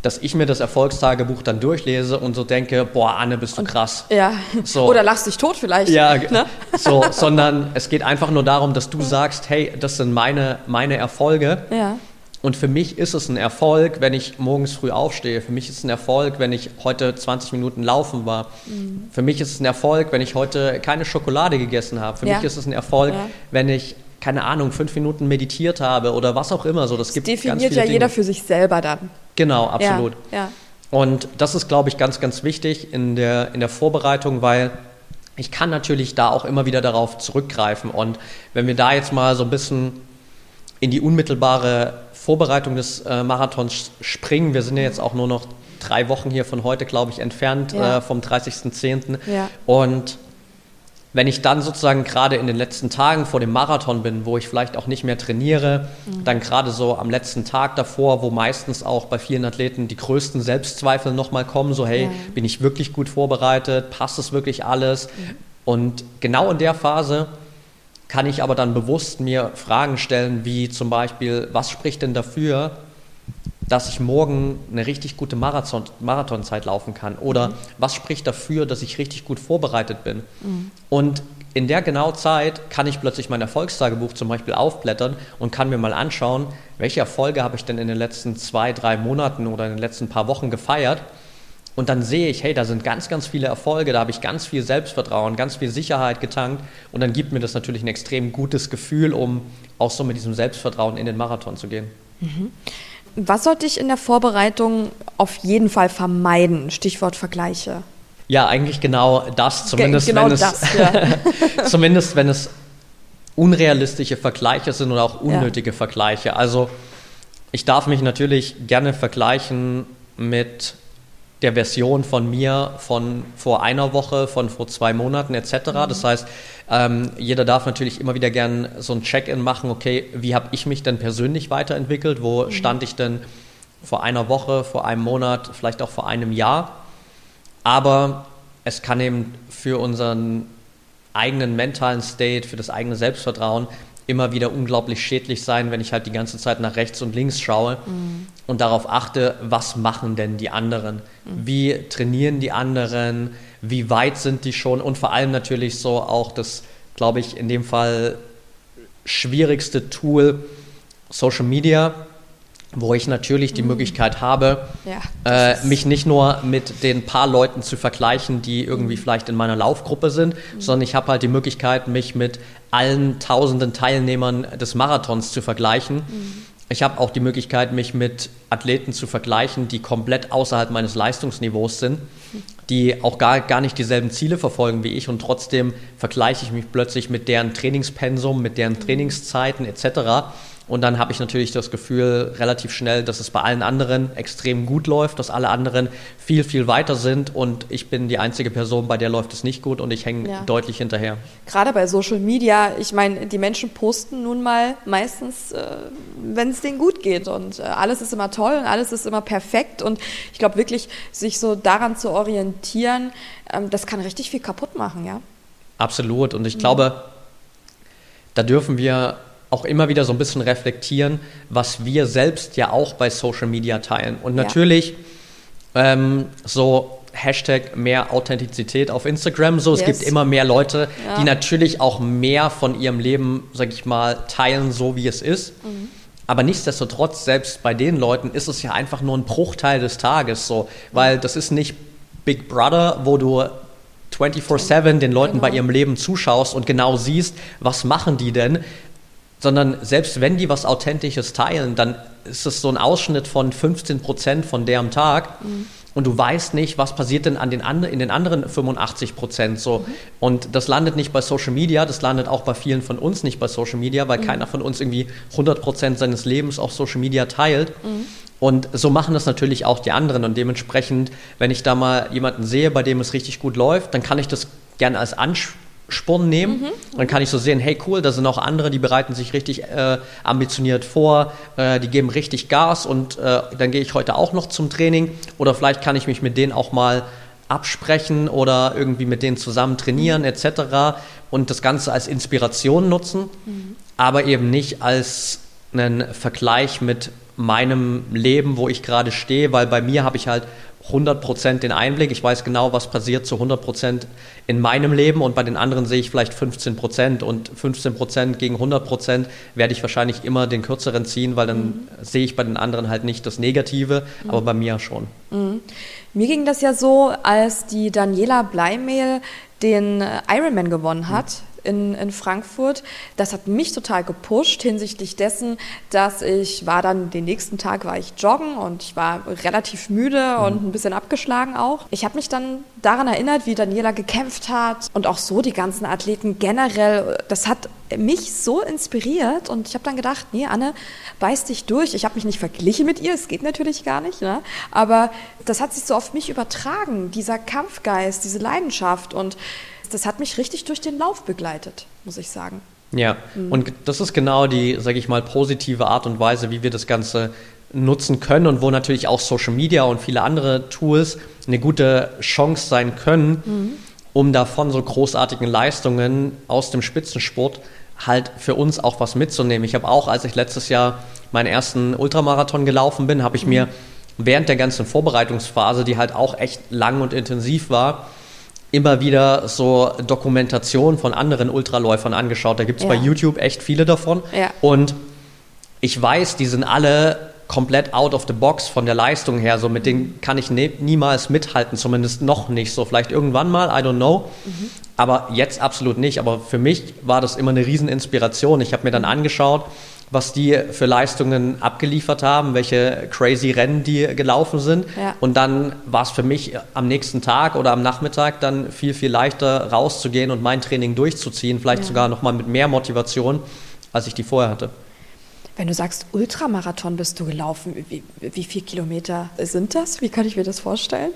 dass ich mir das Erfolgstagebuch dann durchlese und so denke, boah, Anne, bist du krass. ja. So. Oder lass dich tot vielleicht. Ja, ne? *laughs* so, sondern es geht einfach nur darum, dass du sagst, hey, das sind meine, meine Erfolge. Ja. Und für mich ist es ein Erfolg, wenn ich morgens früh aufstehe. Für mich ist es ein Erfolg, wenn ich heute 20 Minuten laufen war. Mhm. Für mich ist es ein Erfolg, wenn ich heute keine Schokolade gegessen habe. Für ja. mich ist es ein Erfolg, ja. wenn ich keine Ahnung, fünf Minuten meditiert habe oder was auch immer. So, das, das gibt definiert ja jeder für sich selber dann. Genau, absolut. Ja. Und das ist, glaube ich, ganz, ganz wichtig in der, in der Vorbereitung, weil ich kann natürlich da auch immer wieder darauf zurückgreifen. Und wenn wir da jetzt mal so ein bisschen in die unmittelbare Vorbereitung des äh, Marathons springen. Wir sind ja jetzt auch nur noch drei Wochen hier von heute, glaube ich, entfernt ja. äh, vom 30.10. Ja. Und wenn ich dann sozusagen gerade in den letzten Tagen vor dem Marathon bin, wo ich vielleicht auch nicht mehr trainiere, mhm. dann gerade so am letzten Tag davor, wo meistens auch bei vielen Athleten die größten Selbstzweifel nochmal kommen, so hey, ja. bin ich wirklich gut vorbereitet, passt es wirklich alles? Mhm. Und genau in der Phase kann ich aber dann bewusst mir Fragen stellen, wie zum Beispiel, was spricht denn dafür, dass ich morgen eine richtig gute Marathon, Marathonzeit laufen kann? Oder mhm. was spricht dafür, dass ich richtig gut vorbereitet bin? Mhm. Und in der genauen Zeit kann ich plötzlich mein Erfolgstagebuch zum Beispiel aufblättern und kann mir mal anschauen, welche Erfolge habe ich denn in den letzten zwei, drei Monaten oder in den letzten paar Wochen gefeiert und dann sehe ich, hey, da sind ganz, ganz viele Erfolge, da habe ich ganz viel Selbstvertrauen, ganz viel Sicherheit getankt. Und dann gibt mir das natürlich ein extrem gutes Gefühl, um auch so mit diesem Selbstvertrauen in den Marathon zu gehen. Mhm. Was sollte ich in der Vorbereitung auf jeden Fall vermeiden? Stichwort Vergleiche. Ja, eigentlich genau das. Zumindest, Ge genau wenn, es, das, ja. *laughs* *laughs* zumindest wenn es unrealistische Vergleiche sind oder auch unnötige ja. Vergleiche. Also ich darf mich natürlich gerne vergleichen mit der Version von mir von vor einer Woche, von vor zwei Monaten etc. Mhm. Das heißt, ähm, jeder darf natürlich immer wieder gern so ein Check-in machen, okay, wie habe ich mich denn persönlich weiterentwickelt? Wo mhm. stand ich denn vor einer Woche, vor einem Monat, vielleicht auch vor einem Jahr? Aber es kann eben für unseren eigenen mentalen State, für das eigene Selbstvertrauen immer wieder unglaublich schädlich sein, wenn ich halt die ganze Zeit nach rechts und links schaue mhm. und darauf achte, was machen denn die anderen? Mhm. Wie trainieren die anderen? Wie weit sind die schon? Und vor allem natürlich so auch das, glaube ich, in dem Fall schwierigste Tool Social Media wo ich natürlich die mhm. Möglichkeit habe, ja, äh, mich nicht nur mit den paar Leuten zu vergleichen, die irgendwie mhm. vielleicht in meiner Laufgruppe sind, mhm. sondern ich habe halt die Möglichkeit, mich mit allen tausenden Teilnehmern des Marathons zu vergleichen. Mhm. Ich habe auch die Möglichkeit, mich mit Athleten zu vergleichen, die komplett außerhalb meines Leistungsniveaus sind, mhm. die auch gar, gar nicht dieselben Ziele verfolgen wie ich und trotzdem vergleiche ich mich plötzlich mit deren Trainingspensum, mit deren. Trainingszeiten etc. Und dann habe ich natürlich das Gefühl relativ schnell, dass es bei allen anderen extrem gut läuft, dass alle anderen viel, viel weiter sind und ich bin die einzige Person, bei der läuft es nicht gut und ich hänge ja. deutlich hinterher. Gerade bei Social Media, ich meine, die Menschen posten nun mal meistens, äh, wenn es denen gut geht und äh, alles ist immer toll und alles ist immer perfekt und ich glaube wirklich, sich so daran zu orientieren, ähm, das kann richtig viel kaputt machen, ja. Absolut und ich mhm. glaube, da dürfen wir auch immer wieder so ein bisschen reflektieren, was wir selbst ja auch bei Social Media teilen. Und natürlich ja. ähm, so Hashtag mehr Authentizität auf Instagram. So, es yes. gibt immer mehr Leute, ja. die natürlich auch mehr von ihrem Leben, sag ich mal, teilen, so wie es ist. Mhm. Aber nichtsdestotrotz, selbst bei den Leuten ist es ja einfach nur ein Bruchteil des Tages so, weil das ist nicht Big Brother, wo du 24-7 den Leuten genau. bei ihrem Leben zuschaust und genau siehst, was machen die denn, sondern selbst wenn die was Authentisches teilen, dann ist es so ein Ausschnitt von 15 Prozent von deren Tag. Mhm und du weißt nicht, was passiert denn an den in den anderen 85 Prozent so. Mhm. Und das landet nicht bei Social Media, das landet auch bei vielen von uns nicht bei Social Media, weil mhm. keiner von uns irgendwie 100 Prozent seines Lebens auf Social Media teilt. Mhm. Und so machen das natürlich auch die anderen. Und dementsprechend, wenn ich da mal jemanden sehe, bei dem es richtig gut läuft, dann kann ich das gerne als Ansporn Sporn nehmen. Mhm. Dann kann ich so sehen, hey cool, da sind auch andere, die bereiten sich richtig äh, ambitioniert vor, äh, die geben richtig Gas und äh, dann gehe ich heute auch noch zum Training oder vielleicht kann ich mich mit denen auch mal absprechen oder irgendwie mit denen zusammen trainieren mhm. etc. und das Ganze als Inspiration nutzen, mhm. aber eben nicht als einen Vergleich mit meinem Leben, wo ich gerade stehe, weil bei mir habe ich halt 100% den Einblick. Ich weiß genau, was passiert zu 100% in meinem Leben und bei den anderen sehe ich vielleicht 15% und 15% gegen 100% werde ich wahrscheinlich immer den kürzeren ziehen, weil dann mhm. sehe ich bei den anderen halt nicht das Negative, mhm. aber bei mir schon. Mhm. Mir ging das ja so, als die Daniela Bleimehl den Ironman gewonnen hat in, in Frankfurt. Das hat mich total gepusht hinsichtlich dessen, dass ich war dann den nächsten Tag war ich joggen und ich war relativ müde mhm. und ein bisschen abgeschlagen auch. Ich habe mich dann daran erinnert, wie Daniela gekämpft hat und auch so die ganzen Athleten generell. Das hat mich so inspiriert und ich habe dann gedacht, nee, Anne, beiß dich durch. Ich habe mich nicht verglichen mit ihr, es geht natürlich gar nicht, ne? aber das hat sich so auf mich übertragen, dieser Kampfgeist, diese Leidenschaft und das hat mich richtig durch den Lauf begleitet, muss ich sagen. Ja, mhm. und das ist genau die, sage ich mal, positive Art und Weise, wie wir das Ganze nutzen können und wo natürlich auch Social Media und viele andere Tools eine gute Chance sein können, mhm. um davon so großartigen Leistungen aus dem Spitzensport halt für uns auch was mitzunehmen. Ich habe auch, als ich letztes Jahr meinen ersten Ultramarathon gelaufen bin, habe ich mhm. mir während der ganzen Vorbereitungsphase, die halt auch echt lang und intensiv war, immer wieder so Dokumentationen von anderen Ultraläufern angeschaut. Da gibt es ja. bei YouTube echt viele davon. Ja. Und ich weiß, die sind alle komplett out of the box von der Leistung her. So mit denen kann ich ne niemals mithalten, zumindest noch nicht. So vielleicht irgendwann mal, I don't know. Mhm. Aber jetzt absolut nicht. Aber für mich war das immer eine Rieseninspiration. Ich habe mir dann angeschaut, was die für Leistungen abgeliefert haben, welche crazy Rennen die gelaufen sind. Ja. Und dann war es für mich am nächsten Tag oder am Nachmittag dann viel, viel leichter rauszugehen und mein Training durchzuziehen, vielleicht ja. sogar nochmal mit mehr Motivation, als ich die vorher hatte. Wenn du sagst, Ultramarathon bist du gelaufen, wie, wie viele Kilometer sind das? Wie kann ich mir das vorstellen?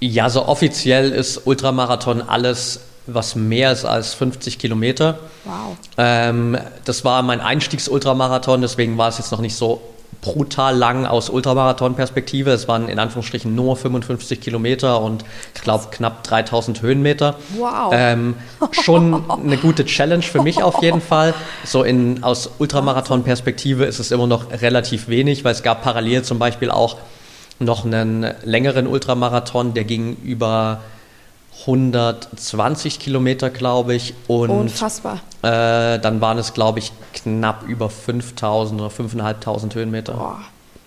Ja, so offiziell ist Ultramarathon alles was mehr ist als 50 Kilometer. Wow. Ähm, das war mein Einstiegs-Ultramarathon, deswegen war es jetzt noch nicht so brutal lang aus Ultramarathon-Perspektive. Es waren in Anführungsstrichen nur 55 Kilometer und ich glaube knapp 3000 Höhenmeter. Wow. Ähm, schon eine gute Challenge für mich auf jeden Fall. So in, aus Ultramarathon-Perspektive ist es immer noch relativ wenig, weil es gab parallel zum Beispiel auch noch einen längeren Ultramarathon, der ging über 120 Kilometer, glaube ich. Und, Unfassbar. Äh, dann waren es, glaube ich, knapp über 5000 oder 5500 Höhenmeter. Boah.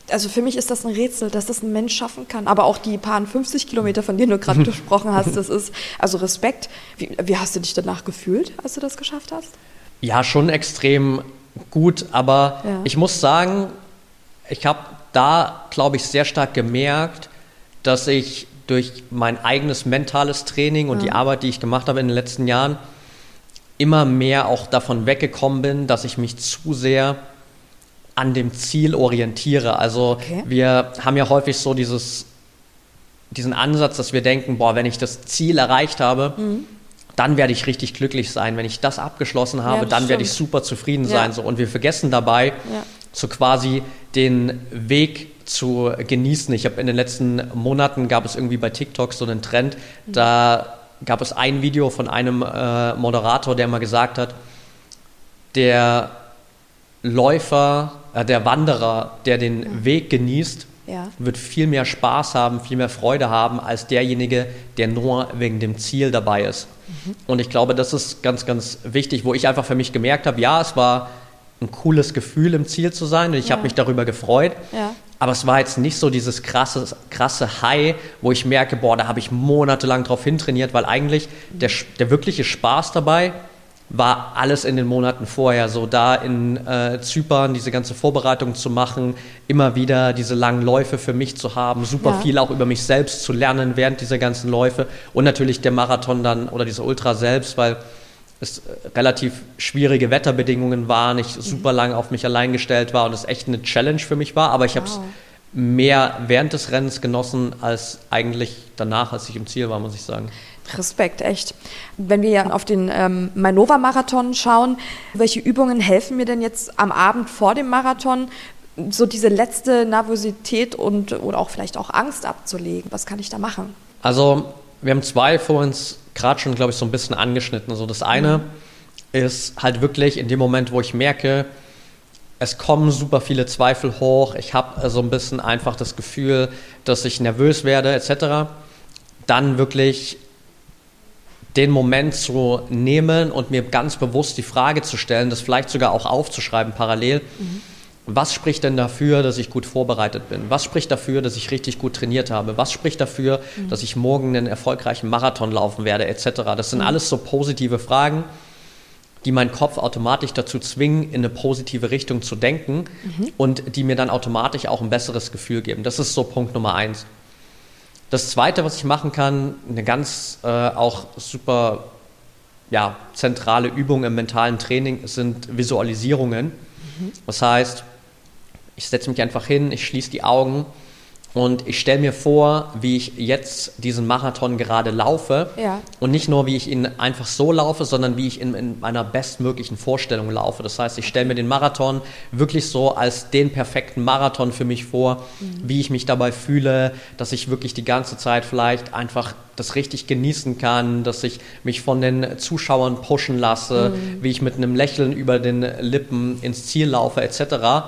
Also für mich ist das ein Rätsel, dass das ein Mensch schaffen kann. Aber auch die paar 50 Kilometer, von denen du gerade *laughs* gesprochen hast, das ist, also Respekt. Wie, wie hast du dich danach gefühlt, als du das geschafft hast? Ja, schon extrem gut. Aber ja. ich muss sagen, ich habe da, glaube ich, sehr stark gemerkt, dass ich durch mein eigenes mentales Training und ja. die Arbeit, die ich gemacht habe in den letzten Jahren, immer mehr auch davon weggekommen bin, dass ich mich zu sehr an dem Ziel orientiere. Also okay. wir haben ja häufig so dieses, diesen Ansatz, dass wir denken, boah, wenn ich das Ziel erreicht habe, mhm. dann werde ich richtig glücklich sein. Wenn ich das abgeschlossen habe, ja, dann werde ich super zufrieden ja. sein. So. Und wir vergessen dabei so quasi den Weg zu genießen. Ich habe in den letzten Monaten gab es irgendwie bei TikTok so einen Trend, da gab es ein Video von einem äh, Moderator, der mal gesagt hat, der Läufer, äh, der Wanderer, der den ja. Weg genießt, ja. wird viel mehr Spaß haben, viel mehr Freude haben als derjenige, der nur wegen dem Ziel dabei ist. Mhm. Und ich glaube, das ist ganz, ganz wichtig, wo ich einfach für mich gemerkt habe, ja, es war ein cooles Gefühl, im Ziel zu sein und ich ja. habe mich darüber gefreut. Ja. Aber es war jetzt nicht so dieses krasse, krasse High, wo ich merke, boah, da habe ich monatelang drauf hintrainiert, weil eigentlich der, der wirkliche Spaß dabei war alles in den Monaten vorher so da in äh, Zypern diese ganze Vorbereitung zu machen, immer wieder diese langen Läufe für mich zu haben, super ja. viel auch über mich selbst zu lernen während dieser ganzen Läufe und natürlich der Marathon dann oder diese Ultra selbst, weil es äh, relativ schwierige Wetterbedingungen waren, ich mhm. super lang auf mich allein gestellt war und es echt eine Challenge für mich war, aber ich wow. habe es mehr während des Rennens genossen als eigentlich danach, als ich im Ziel war, muss ich sagen. Respekt, echt. Wenn wir ja auf den ähm, Mainova-Marathon schauen, welche Übungen helfen mir denn jetzt am Abend vor dem Marathon, so diese letzte Nervosität und oder auch vielleicht auch Angst abzulegen? Was kann ich da machen? Also, wir haben zwei vor uns gerade schon, glaube ich, so ein bisschen angeschnitten. Also das eine mhm. ist halt wirklich in dem Moment, wo ich merke, es kommen super viele Zweifel hoch, ich habe so ein bisschen einfach das Gefühl, dass ich nervös werde etc., dann wirklich den Moment zu nehmen und mir ganz bewusst die Frage zu stellen, das vielleicht sogar auch aufzuschreiben parallel. Mhm. Was spricht denn dafür, dass ich gut vorbereitet bin? Was spricht dafür, dass ich richtig gut trainiert habe? Was spricht dafür, mhm. dass ich morgen einen erfolgreichen Marathon laufen werde, etc.? Das sind mhm. alles so positive Fragen, die meinen Kopf automatisch dazu zwingen, in eine positive Richtung zu denken mhm. und die mir dann automatisch auch ein besseres Gefühl geben. Das ist so Punkt Nummer eins. Das Zweite, was ich machen kann, eine ganz äh, auch super ja, zentrale Übung im mentalen Training sind Visualisierungen. Mhm. Das heißt, ich setze mich einfach hin, ich schließe die Augen und ich stelle mir vor, wie ich jetzt diesen Marathon gerade laufe. Ja. Und nicht nur, wie ich ihn einfach so laufe, sondern wie ich in, in meiner bestmöglichen Vorstellung laufe. Das heißt, ich stelle mir den Marathon wirklich so als den perfekten Marathon für mich vor, mhm. wie ich mich dabei fühle, dass ich wirklich die ganze Zeit vielleicht einfach das richtig genießen kann, dass ich mich von den Zuschauern pushen lasse, mhm. wie ich mit einem Lächeln über den Lippen ins Ziel laufe, etc.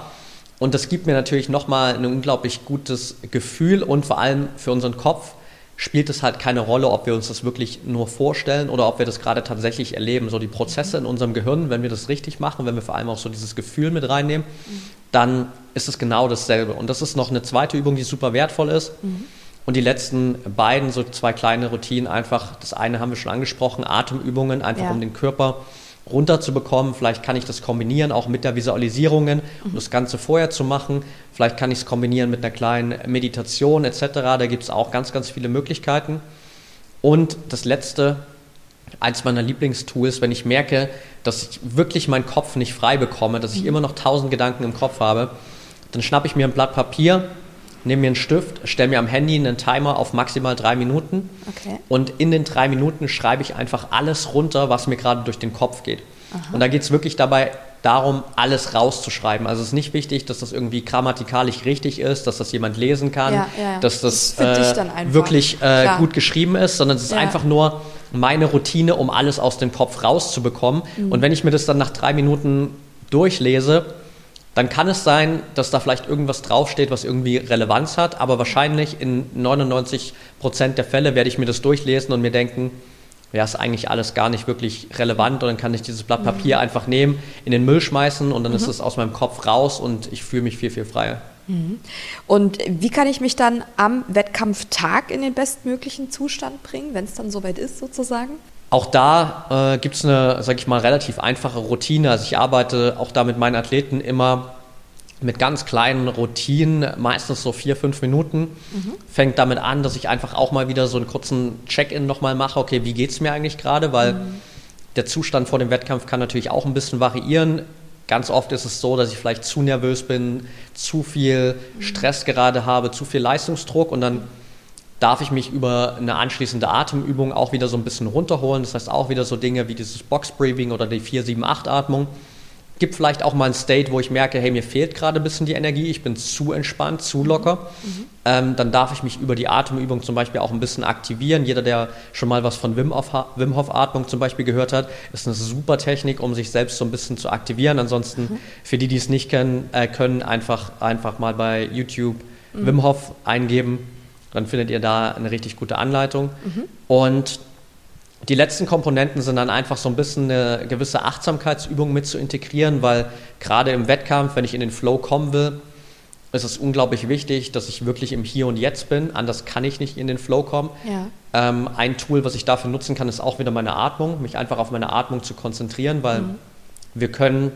Und das gibt mir natürlich nochmal ein unglaublich gutes Gefühl und vor allem für unseren Kopf spielt es halt keine Rolle, ob wir uns das wirklich nur vorstellen oder ob wir das gerade tatsächlich erleben. So die Prozesse in unserem Gehirn, wenn wir das richtig machen, wenn wir vor allem auch so dieses Gefühl mit reinnehmen, dann ist es genau dasselbe. Und das ist noch eine zweite Übung, die super wertvoll ist. Mhm. Und die letzten beiden, so zwei kleine Routinen, einfach, das eine haben wir schon angesprochen, Atemübungen, einfach ja. um den Körper runterzubekommen. Vielleicht kann ich das kombinieren auch mit der Visualisierungen, um das Ganze vorher zu machen. Vielleicht kann ich es kombinieren mit einer kleinen Meditation etc. Da gibt es auch ganz, ganz viele Möglichkeiten. Und das letzte, eins meiner Lieblingstools, wenn ich merke, dass ich wirklich meinen Kopf nicht frei bekomme, dass ich immer noch tausend Gedanken im Kopf habe, dann schnappe ich mir ein Blatt Papier nehme mir einen Stift, stelle mir am Handy einen Timer auf maximal drei Minuten okay. und in den drei Minuten schreibe ich einfach alles runter, was mir gerade durch den Kopf geht. Aha. Und da geht es wirklich dabei darum, alles rauszuschreiben. Also es ist nicht wichtig, dass das irgendwie grammatikalisch richtig ist, dass das jemand lesen kann, ja, ja. dass das, das äh, wirklich äh, gut geschrieben ist, sondern es ist ja. einfach nur meine Routine, um alles aus dem Kopf rauszubekommen. Mhm. Und wenn ich mir das dann nach drei Minuten durchlese, dann kann es sein, dass da vielleicht irgendwas draufsteht, was irgendwie Relevanz hat, aber wahrscheinlich in 99 Prozent der Fälle werde ich mir das durchlesen und mir denken, ja, ist eigentlich alles gar nicht wirklich relevant und dann kann ich dieses Blatt Papier mhm. einfach nehmen, in den Müll schmeißen und dann mhm. ist es aus meinem Kopf raus und ich fühle mich viel, viel freier. Mhm. Und wie kann ich mich dann am Wettkampftag in den bestmöglichen Zustand bringen, wenn es dann soweit ist, sozusagen? Auch da äh, gibt es eine, sag ich mal, relativ einfache Routine. Also ich arbeite auch da mit meinen Athleten immer mit ganz kleinen Routinen, meistens so vier, fünf Minuten. Mhm. Fängt damit an, dass ich einfach auch mal wieder so einen kurzen Check-in nochmal mache. Okay, wie geht es mir eigentlich gerade? Weil mhm. der Zustand vor dem Wettkampf kann natürlich auch ein bisschen variieren. Ganz oft ist es so, dass ich vielleicht zu nervös bin, zu viel mhm. Stress gerade habe, zu viel Leistungsdruck und dann darf ich mich über eine anschließende Atemübung auch wieder so ein bisschen runterholen. Das heißt auch wieder so Dinge wie dieses Box Breathing oder die 4-7-8-Atmung, gibt vielleicht auch mal ein State, wo ich merke, hey, mir fehlt gerade ein bisschen die Energie, ich bin zu entspannt, zu locker. Mhm. Ähm, dann darf ich mich über die Atemübung zum Beispiel auch ein bisschen aktivieren. Jeder, der schon mal was von Wim Hof, Atmung zum Beispiel gehört hat, ist eine super Technik, um sich selbst so ein bisschen zu aktivieren. Ansonsten, mhm. für die, die es nicht kennen, äh, können einfach, einfach mal bei YouTube mhm. Wim Hof eingeben. Dann findet ihr da eine richtig gute Anleitung. Mhm. Und die letzten Komponenten sind dann einfach so ein bisschen eine gewisse Achtsamkeitsübung mit zu integrieren, weil gerade im Wettkampf, wenn ich in den Flow kommen will, ist es unglaublich wichtig, dass ich wirklich im Hier und Jetzt bin. Anders kann ich nicht in den Flow kommen. Ja. Ähm, ein Tool, was ich dafür nutzen kann, ist auch wieder meine Atmung, mich einfach auf meine Atmung zu konzentrieren, weil mhm. wir können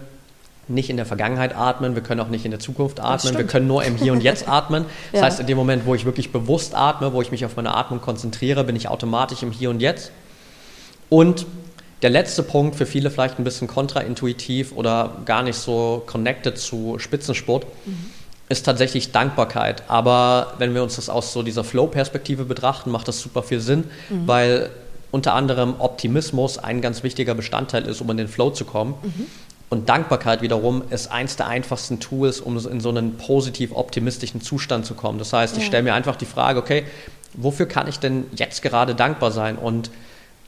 nicht in der Vergangenheit atmen, wir können auch nicht in der Zukunft atmen, wir können nur im Hier und Jetzt *laughs* atmen. Das ja. heißt, in dem Moment, wo ich wirklich bewusst atme, wo ich mich auf meine Atmung konzentriere, bin ich automatisch im Hier und Jetzt. Und der letzte Punkt, für viele vielleicht ein bisschen kontraintuitiv oder gar nicht so connected zu Spitzensport, mhm. ist tatsächlich Dankbarkeit. Aber wenn wir uns das aus so dieser Flow-Perspektive betrachten, macht das super viel Sinn, mhm. weil unter anderem Optimismus ein ganz wichtiger Bestandteil ist, um in den Flow zu kommen. Mhm. Und Dankbarkeit wiederum ist eins der einfachsten Tools, um in so einen positiv optimistischen Zustand zu kommen. Das heißt, ich stelle mir einfach die Frage, okay, wofür kann ich denn jetzt gerade dankbar sein? Und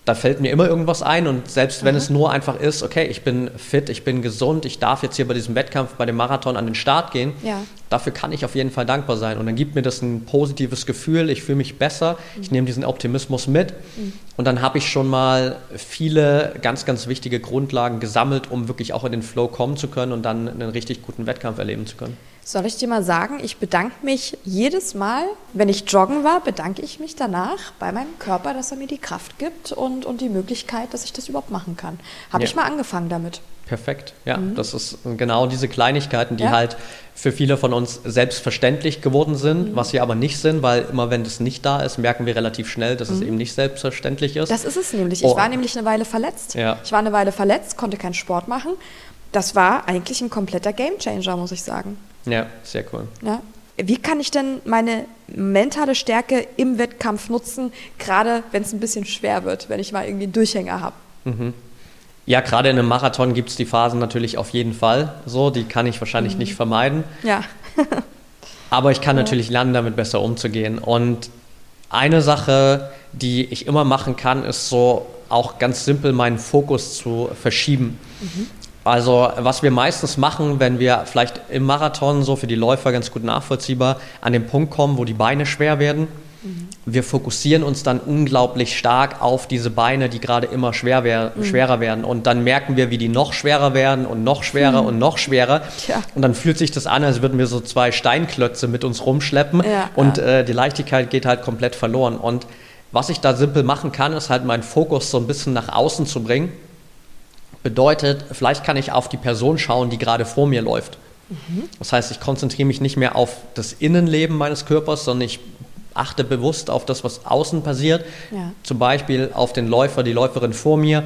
da fällt mir immer irgendwas ein und selbst wenn mhm. es nur einfach ist, okay, ich bin fit, ich bin gesund, ich darf jetzt hier bei diesem Wettkampf, bei dem Marathon an den Start gehen, ja. dafür kann ich auf jeden Fall dankbar sein und dann gibt mir das ein positives Gefühl, ich fühle mich besser, mhm. ich nehme diesen Optimismus mit mhm. und dann habe ich schon mal viele ganz, ganz wichtige Grundlagen gesammelt, um wirklich auch in den Flow kommen zu können und dann einen richtig guten Wettkampf erleben zu können. Soll ich dir mal sagen, ich bedanke mich jedes Mal, wenn ich joggen war, bedanke ich mich danach bei meinem Körper, dass er mir die Kraft gibt und, und die Möglichkeit, dass ich das überhaupt machen kann. Habe ja. ich mal angefangen damit. Perfekt, ja. Mhm. Das ist genau diese Kleinigkeiten, die ja. halt für viele von uns selbstverständlich geworden sind, mhm. was sie aber nicht sind, weil immer wenn das nicht da ist, merken wir relativ schnell, dass mhm. es eben nicht selbstverständlich ist. Das ist es nämlich. Ich oh. war nämlich eine Weile verletzt. Ja. Ich war eine Weile verletzt, konnte keinen Sport machen. Das war eigentlich ein kompletter Gamechanger, muss ich sagen. Ja, sehr cool. Ja. Wie kann ich denn meine mentale Stärke im Wettkampf nutzen, gerade wenn es ein bisschen schwer wird, wenn ich mal irgendwie einen Durchhänger habe? Mhm. Ja, gerade in einem Marathon gibt es die Phasen natürlich auf jeden Fall so, die kann ich wahrscheinlich mhm. nicht vermeiden. Ja. *laughs* Aber ich kann ja. natürlich lernen, damit besser umzugehen. Und eine Sache, die ich immer machen kann, ist so auch ganz simpel meinen Fokus zu verschieben. Mhm. Also was wir meistens machen, wenn wir vielleicht im Marathon so für die Läufer ganz gut nachvollziehbar an den Punkt kommen, wo die Beine schwer werden, mhm. wir fokussieren uns dann unglaublich stark auf diese Beine, die gerade immer schwer wer mhm. schwerer werden. Und dann merken wir, wie die noch schwerer werden und noch schwerer mhm. und noch schwerer. Tja. Und dann fühlt sich das an, als würden wir so zwei Steinklötze mit uns rumschleppen ja, und ja. Äh, die Leichtigkeit geht halt komplett verloren. Und was ich da simpel machen kann, ist halt meinen Fokus so ein bisschen nach außen zu bringen Bedeutet, vielleicht kann ich auf die Person schauen, die gerade vor mir läuft. Mhm. Das heißt, ich konzentriere mich nicht mehr auf das Innenleben meines Körpers, sondern ich achte bewusst auf das, was außen passiert. Ja. Zum Beispiel auf den Läufer, die Läuferin vor mir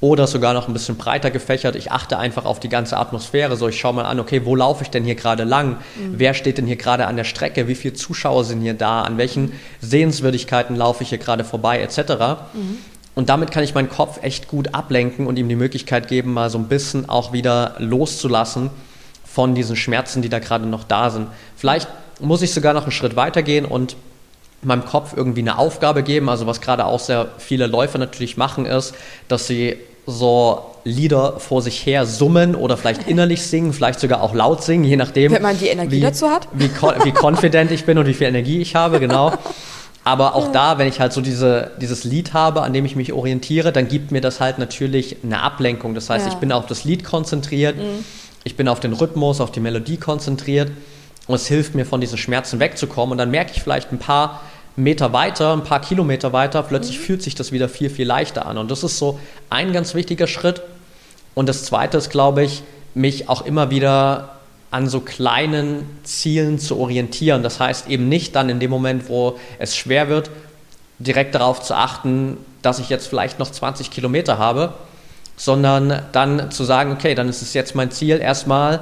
oder sogar noch ein bisschen breiter gefächert. Ich achte einfach auf die ganze Atmosphäre. So, ich schaue mal an, okay, wo laufe ich denn hier gerade lang? Mhm. Wer steht denn hier gerade an der Strecke? Wie viele Zuschauer sind hier da? An welchen Sehenswürdigkeiten laufe ich hier gerade vorbei, etc. Mhm. Und damit kann ich meinen Kopf echt gut ablenken und ihm die Möglichkeit geben, mal so ein bisschen auch wieder loszulassen von diesen Schmerzen, die da gerade noch da sind. Vielleicht muss ich sogar noch einen Schritt weiter gehen und meinem Kopf irgendwie eine Aufgabe geben. Also was gerade auch sehr viele Läufer natürlich machen, ist, dass sie so Lieder vor sich her summen oder vielleicht *laughs* innerlich singen, vielleicht sogar auch laut singen, je nachdem. Wenn man die Energie wie, dazu hat. Wie, wie confident ich bin und wie viel Energie ich habe, genau. *laughs* Aber auch da, wenn ich halt so diese, dieses Lied habe, an dem ich mich orientiere, dann gibt mir das halt natürlich eine Ablenkung. Das heißt, ja. ich bin auf das Lied konzentriert, mhm. ich bin auf den Rhythmus, auf die Melodie konzentriert und es hilft mir, von diesen Schmerzen wegzukommen. Und dann merke ich vielleicht ein paar Meter weiter, ein paar Kilometer weiter, plötzlich mhm. fühlt sich das wieder viel, viel leichter an. Und das ist so ein ganz wichtiger Schritt. Und das Zweite ist, glaube ich, mich auch immer wieder an so kleinen Zielen zu orientieren. Das heißt eben nicht dann in dem Moment, wo es schwer wird, direkt darauf zu achten, dass ich jetzt vielleicht noch 20 Kilometer habe, sondern dann zu sagen, okay, dann ist es jetzt mein Ziel, erstmal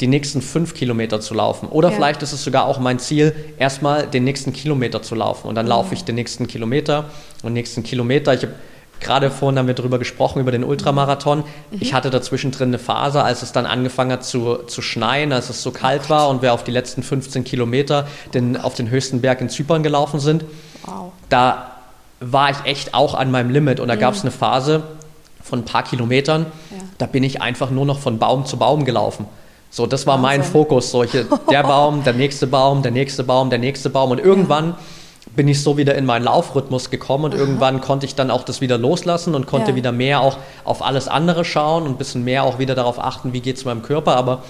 die nächsten fünf Kilometer zu laufen. Oder ja. vielleicht ist es sogar auch mein Ziel, erstmal den nächsten Kilometer zu laufen. Und dann mhm. laufe ich den nächsten Kilometer und den nächsten Kilometer. Ich habe gerade vorhin haben wir darüber gesprochen, über den Ultramarathon. Mhm. Ich hatte dazwischen drin eine Phase, als es dann angefangen hat zu, zu schneien, als es so kalt war und wir auf die letzten 15 Kilometer den, auf den höchsten Berg in Zypern gelaufen sind. Wow. Da war ich echt auch an meinem Limit und da mhm. gab es eine Phase von ein paar Kilometern, ja. da bin ich einfach nur noch von Baum zu Baum gelaufen. So, das war Wahnsinn. mein Fokus. Solche, der *laughs* Baum, der nächste Baum, der nächste Baum, der nächste Baum. Und irgendwann ja. Bin ich so wieder in meinen Laufrhythmus gekommen und Aha. irgendwann konnte ich dann auch das wieder loslassen und konnte ja. wieder mehr auch auf alles andere schauen und ein bisschen mehr auch wieder darauf achten, wie geht es meinem Körper. Aber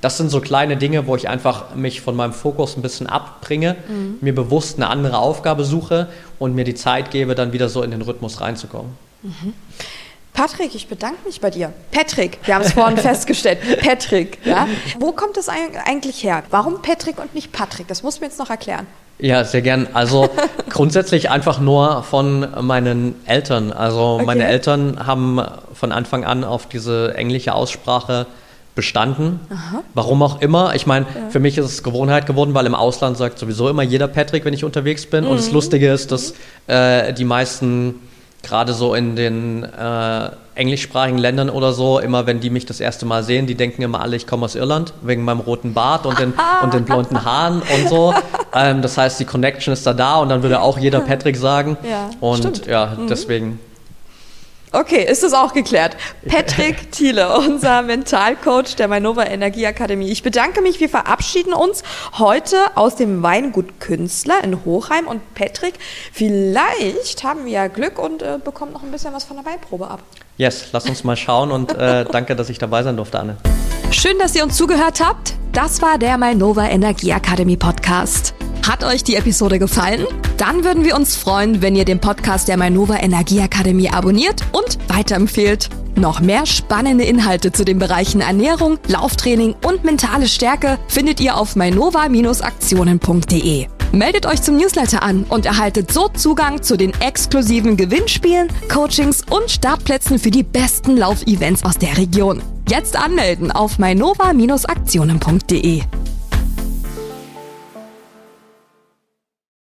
das sind so kleine Dinge, wo ich einfach mich von meinem Fokus ein bisschen abbringe, mhm. mir bewusst eine andere Aufgabe suche und mir die Zeit gebe, dann wieder so in den Rhythmus reinzukommen. Mhm. Patrick, ich bedanke mich bei dir. Patrick, wir haben es vorhin *laughs* festgestellt. Patrick, ja? *laughs* Wo kommt das eigentlich her? Warum Patrick und nicht Patrick? Das muss mir jetzt noch erklären. Ja, sehr gern. Also *laughs* grundsätzlich einfach nur von meinen Eltern. Also okay. meine Eltern haben von Anfang an auf diese englische Aussprache bestanden. Aha. Warum auch immer. Ich meine, ja. für mich ist es Gewohnheit geworden, weil im Ausland sagt sowieso immer jeder Patrick, wenn ich unterwegs bin. Mhm. Und das mhm. Lustige ist, dass äh, die meisten, gerade so in den äh, englischsprachigen Ländern oder so, immer wenn die mich das erste Mal sehen, die denken immer alle, ich komme aus Irland, wegen meinem roten Bart und den, *laughs* und den blonden Haaren und so. Ähm, das heißt, die Connection ist da da und dann würde auch jeder *laughs* Patrick sagen. Ja, und stimmt. ja, mhm. deswegen Okay, ist das auch geklärt. *laughs* Patrick Thiele, unser Mentalcoach der Mainova Energieakademie. Ich bedanke mich. Wir verabschieden uns heute aus dem Weingut Künstler in Hochheim. Und Patrick, vielleicht haben wir ja Glück und äh, bekommen noch ein bisschen was von der Weinprobe ab. Yes, lass uns mal schauen und äh, *laughs* danke, dass ich dabei sein durfte, Anne. Schön, dass ihr uns zugehört habt. Das war der Mainova Energieakademie Podcast. Hat euch die Episode gefallen? Dann würden wir uns freuen, wenn ihr den Podcast der Mainova Energieakademie abonniert und weiterempfehlt. Noch mehr spannende Inhalte zu den Bereichen Ernährung, Lauftraining und mentale Stärke findet ihr auf mainova-aktionen.de. Meldet euch zum Newsletter an und erhaltet so Zugang zu den exklusiven Gewinnspielen, Coachings und Startplätzen für die besten Laufevents aus der Region. Jetzt anmelden auf mainova-aktionen.de.